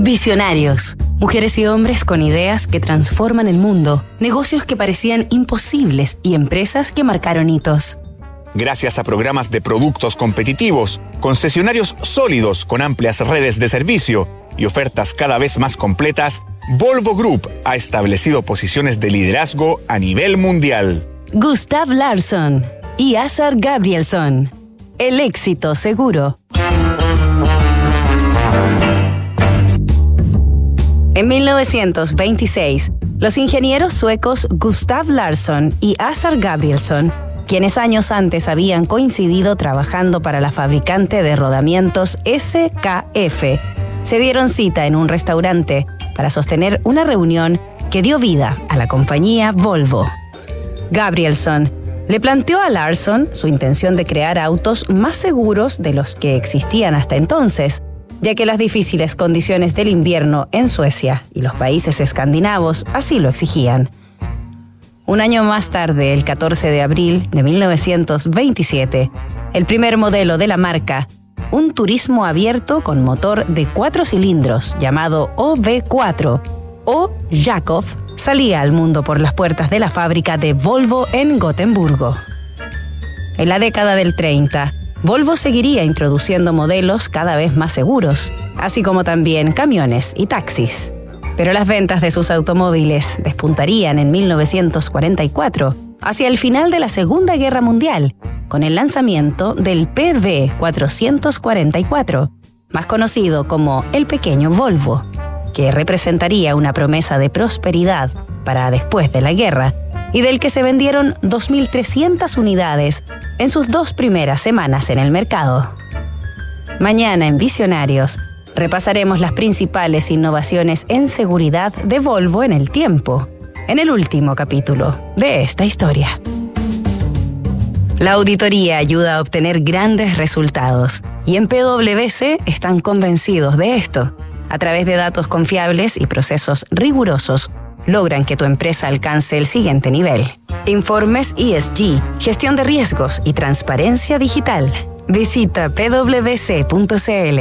Visionarios. Mujeres y hombres con ideas que transforman el mundo, negocios que parecían imposibles y empresas que marcaron hitos. Gracias a programas de productos competitivos, concesionarios sólidos con amplias redes de servicio y ofertas cada vez más completas, Volvo Group ha establecido posiciones de liderazgo a nivel mundial. Gustav Larsson y Azar Gabrielson. El éxito seguro. En 1926, los ingenieros suecos Gustav Larsson y Azar Gabrielsson, quienes años antes habían coincidido trabajando para la fabricante de rodamientos SKF, se dieron cita en un restaurante para sostener una reunión que dio vida a la compañía Volvo. Gabrielson le planteó a Larsson su intención de crear autos más seguros de los que existían hasta entonces, ya que las difíciles condiciones del invierno en Suecia y los países escandinavos así lo exigían. Un año más tarde, el 14 de abril de 1927, el primer modelo de la marca, un turismo abierto con motor de cuatro cilindros llamado OV4 o Jakov, salía al mundo por las puertas de la fábrica de Volvo en Gotemburgo. En la década del 30, Volvo seguiría introduciendo modelos cada vez más seguros, así como también camiones y taxis. Pero las ventas de sus automóviles despuntarían en 1944, hacia el final de la Segunda Guerra Mundial, con el lanzamiento del PV444, más conocido como el pequeño Volvo, que representaría una promesa de prosperidad para después de la guerra y del que se vendieron 2.300 unidades en sus dos primeras semanas en el mercado. Mañana en Visionarios repasaremos las principales innovaciones en seguridad de Volvo en el tiempo, en el último capítulo de esta historia. La auditoría ayuda a obtener grandes resultados y en PwC están convencidos de esto. A través de datos confiables y procesos rigurosos, logran que tu empresa alcance el siguiente nivel. Informes ESG, gestión de riesgos y transparencia digital. Visita pwc.cl.